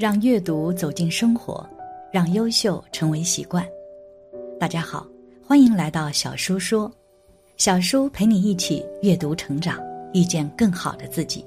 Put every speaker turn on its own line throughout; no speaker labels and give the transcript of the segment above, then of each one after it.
让阅读走进生活，让优秀成为习惯。大家好，欢迎来到小叔说，小叔陪你一起阅读成长，遇见更好的自己。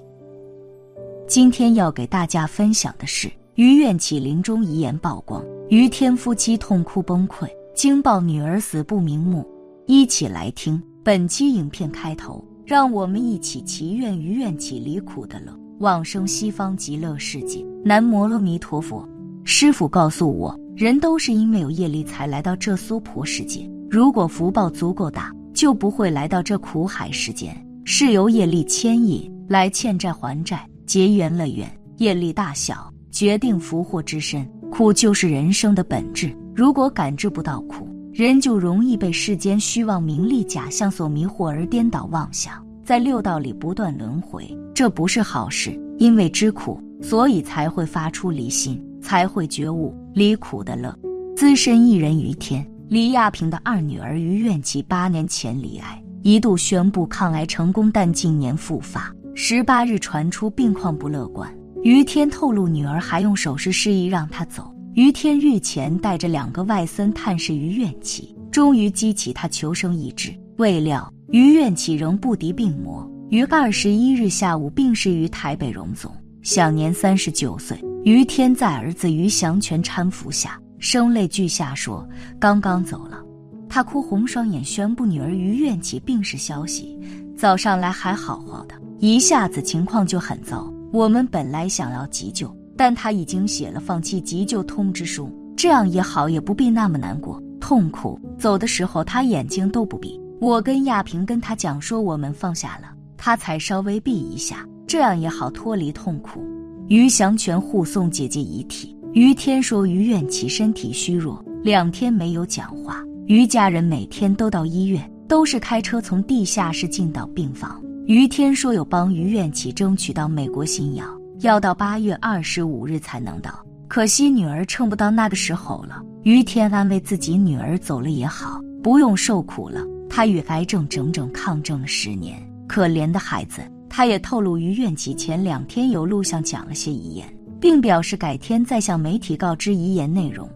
今天要给大家分享的是于愿起临终遗言曝光，于天夫妻痛哭崩溃，惊爆女儿死不瞑目。一起来听本期影片开头，让我们一起祈愿于愿起离苦的乐。往生西方极乐世界。南无阿弥陀佛。师傅告诉我，人都是因为有业力才来到这娑婆世界。如果福报足够大，就不会来到这苦海世间。是由业力牵引来欠债还债，结缘了缘，业力大小决定福祸之深。苦就是人生的本质。如果感知不到苦，人就容易被世间虚妄名利假象所迷惑而颠倒妄想。在六道里不断轮回，这不是好事。因为知苦，所以才会发出离心，才会觉悟离苦的乐。资深艺人于天，李亚平的二女儿于愿琪八年前罹癌，一度宣布抗癌成功，但近年复发。十八日传出病况不乐观，于天透露女儿还用手势示意让他走。于天日前带着两个外孙探视于愿琪，终于激起他求生意志。未料。于愿起仍不敌病魔，于二十一日下午病逝于台北荣总，享年三十九岁。于天在儿子于祥全搀扶下，声泪俱下说：“刚刚走了。”他哭红双眼，宣布女儿于愿起病逝消息。早上来还好好的，一下子情况就很糟。我们本来想要急救，但他已经写了放弃急救通知书，这样也好，也不必那么难过痛苦。走的时候，他眼睛都不闭。我跟亚平跟他讲说，我们放下了，他才稍微避一下，这样也好脱离痛苦。于祥全护送姐姐遗体。于天说于愿起身体虚弱，两天没有讲话。于家人每天都到医院，都是开车从地下室进到病房。于天说有帮于愿起争取到美国新药，要到八月二十五日才能到，可惜女儿撑不到那个时候了。于天安慰自己，女儿走了也好，不用受苦了。他与癌症整整抗争了十年，可怜的孩子。他也透露，于愿起前两天有录像讲了些遗言，并表示改天再向媒体告知遗言内容。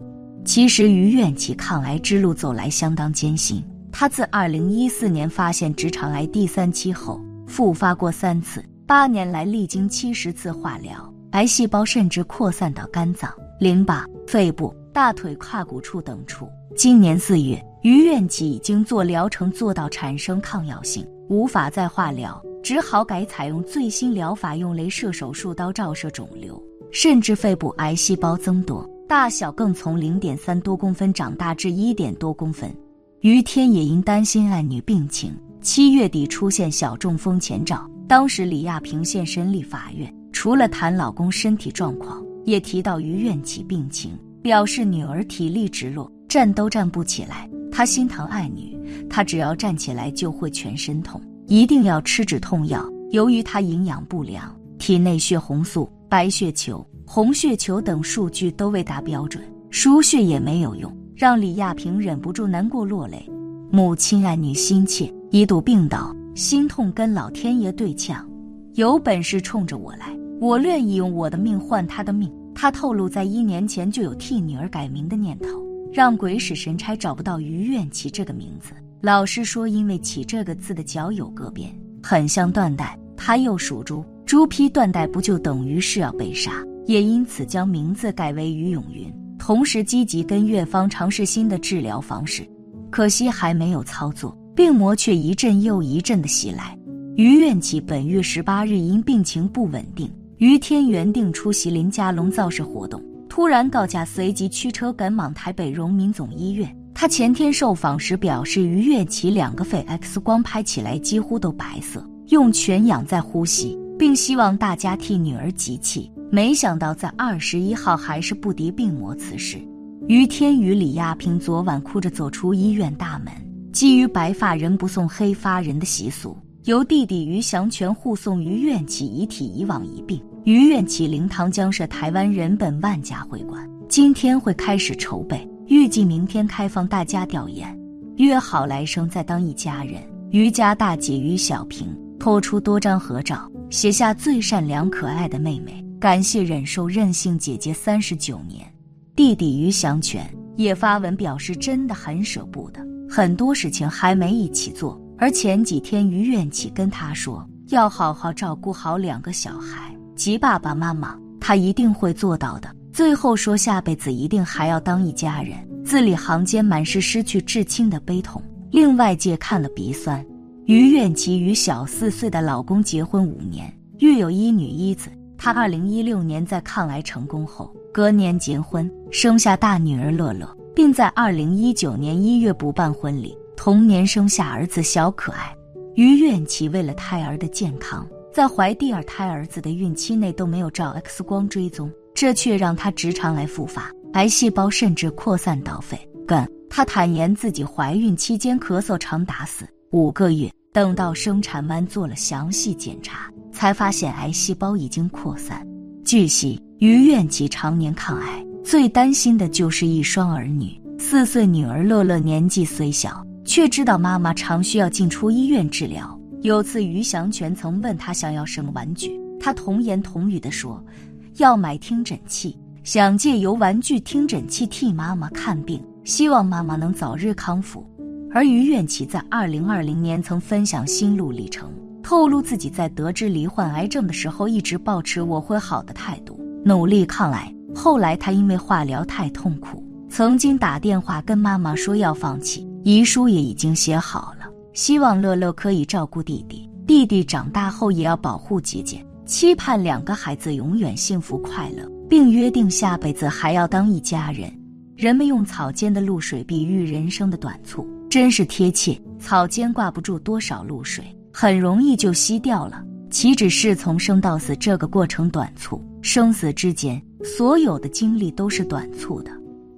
其实，于愿起抗癌之路走来相当艰辛。他自二零一四年发现直肠癌第三期后，复发过三次，八年来历经七十次化疗，癌细胞甚至扩散到肝脏、淋巴、肺部、大腿胯骨处等处。今年四月。于愿起已经做疗程做到产生抗药性，无法再化疗，只好改采用最新疗法，用镭射手术刀照射肿瘤，甚至肺部癌细胞增多，大小更从零点三多公分长大至一点多公分。于天也因担心爱女病情，七月底出现小中风前兆。当时李亚平现身立法院，除了谈老公身体状况，也提到于愿起病情，表示女儿体力直落，站都站不起来。他心疼爱女，他只要站起来就会全身痛，一定要吃止痛药。由于他营养不良，体内血红素、白血球、红血球等数据都未达标准，输血也没有用，让李亚平忍不住难过落泪。母亲爱女心切，一度病倒，心痛跟老天爷对呛，有本事冲着我来，我愿意用我的命换他的命。他透露，在一年前就有替女儿改名的念头。让鬼使神差找不到于愿起这个名字。老师说，因为起这个字的脚有个边，很像断代。他又属猪，猪批断代不就等于是要被杀？也因此将名字改为于永云。同时积极跟院方尝试新的治疗方式，可惜还没有操作，病魔却一阵又一阵的袭来。于愿起本月十八日因病情不稳定，于天原定出席林家龙造势活动。突然告假，随即驱车赶往台北荣民总医院。他前天受访时表示，于月起两个肺 X 光拍起来几乎都白色，用全氧在呼吸，并希望大家替女儿集气。没想到在二十一号还是不敌病魔辞世。于天与李亚平昨晚哭着走出医院大门。基于白发人不送黑发人的习俗，由弟弟于祥全护送于愿起遗体移往一并。于愿起灵堂将设台湾人本万家会馆，今天会开始筹备，预计明天开放大家吊唁。约好来生再当一家人。于家大姐于小平拖出多张合照，写下最善良可爱的妹妹。感谢忍受任性姐姐三十九年。弟弟于祥全也发文表示，真的很舍不得，很多事情还没一起做。而前几天于愿起跟他说，要好好照顾好两个小孩及爸爸妈妈，他一定会做到的。最后说下辈子一定还要当一家人，字里行间满是失去至亲的悲痛，令外界看了鼻酸。于愿琪与小四岁的老公结婚五年，育有一女一子。她二零一六年在抗癌成功后，隔年结婚，生下大女儿乐乐，并在二零一九年一月补办婚礼，同年生下儿子小可爱。于愿琪为了胎儿的健康，在怀第二胎儿子的孕期内都没有照 X 光追踪，这却让她直肠癌复发，癌细胞甚至扩散到肺。更，她坦言自己怀孕期间咳嗽长达四五个月。等到生产完做了详细检查，才发现癌细胞已经扩散。据悉，于愿琪常年抗癌，最担心的就是一双儿女。四岁女儿乐乐年纪虽小，却知道妈妈常需要进出医院治疗。有次于祥全曾问他想要什么玩具，他童言童语地说：“要买听诊器，想借由玩具听诊器替妈妈看病，希望妈妈能早日康复。”而于愿琪在二零二零年曾分享心路历程，透露自己在得知罹患癌症的时候，一直保持我会好的态度，努力抗癌。后来他因为化疗太痛苦，曾经打电话跟妈妈说要放弃，遗书也已经写好了，希望乐乐可以照顾弟弟，弟弟长大后也要保护姐姐，期盼两个孩子永远幸福快乐，并约定下辈子还要当一家人。人们用草间的露水比喻人生的短促。真是贴切，草间挂不住多少露水，很容易就吸掉了。岂止是从生到死这个过程短促，生死之间所有的经历都是短促的。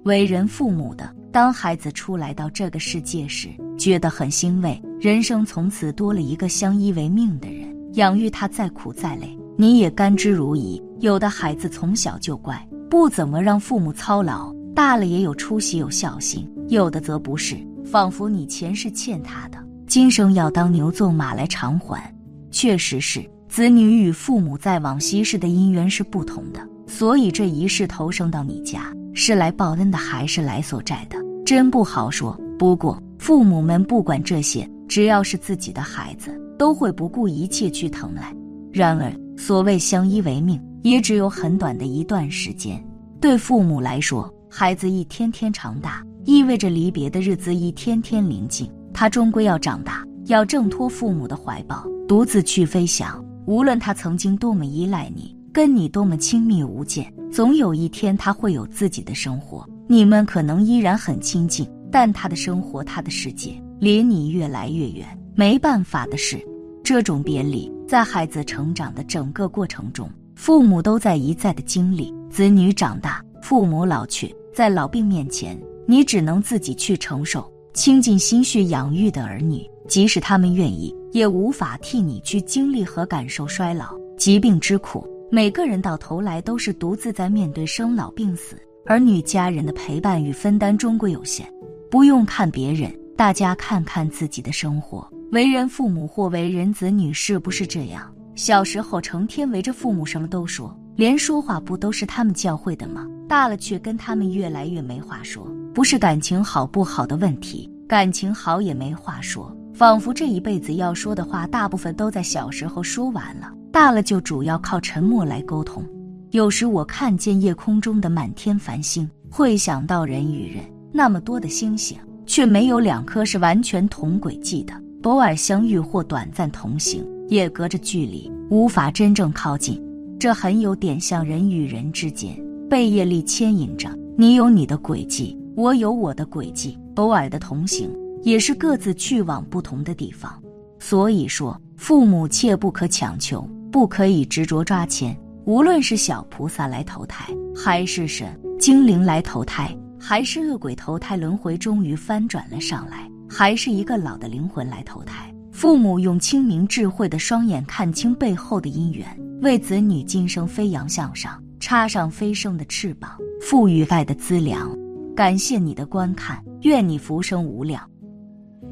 为人父母的，当孩子出来到这个世界时，觉得很欣慰，人生从此多了一个相依为命的人。养育他再苦再累，你也甘之如饴。有的孩子从小就乖，不怎么让父母操劳，大了也有出息有孝心；有的则不是。仿佛你前世欠他的，今生要当牛做马来偿还。确实是，子女与父母在往昔世的姻缘是不同的，所以这一世投生到你家，是来报恩的还是来索债的，真不好说。不过父母们不管这些，只要是自己的孩子，都会不顾一切去疼爱。然而，所谓相依为命，也只有很短的一段时间。对父母来说，孩子一天天长大。意味着离别的日子一天天临近，他终归要长大，要挣脱父母的怀抱，独自去飞翔。无论他曾经多么依赖你，跟你多么亲密无间，总有一天他会有自己的生活。你们可能依然很亲近，但他的生活，他的世界，离你越来越远。没办法的是，这种别离，在孩子成长的整个过程中，父母都在一再的经历。子女长大，父母老去，在老病面前。你只能自己去承受，倾尽心血养育的儿女，即使他们愿意，也无法替你去经历和感受衰老、疾病之苦。每个人到头来都是独自在面对生老病死，儿女家人的陪伴与分担终归有限。不用看别人，大家看看自己的生活。为人父母或为人子女，是不是这样？小时候成天围着父母，什么都说，连说话不都是他们教会的吗？大了却跟他们越来越没话说。不是感情好不好的问题，感情好也没话说，仿佛这一辈子要说的话，大部分都在小时候说完了，大了就主要靠沉默来沟通。有时我看见夜空中的满天繁星，会想到人与人那么多的星星，却没有两颗是完全同轨迹的，偶尔相遇或短暂同行，也隔着距离，无法真正靠近。这很有点像人与人之间被业力牵引着，你有你的轨迹。我有我的轨迹，偶尔的同行，也是各自去往不同的地方。所以说，父母切不可强求，不可以执着抓钱。无论是小菩萨来投胎，还是神精灵来投胎，还是恶鬼投胎轮回终于翻转了上来，还是一个老的灵魂来投胎，父母用清明智慧的双眼看清背后的因缘，为子女今生飞扬向上，插上飞升的翅膀，赋予爱的资粮。感谢你的观看，愿你浮生无量。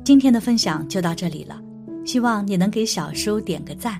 今天的分享就到这里了，希望你能给小叔点个赞，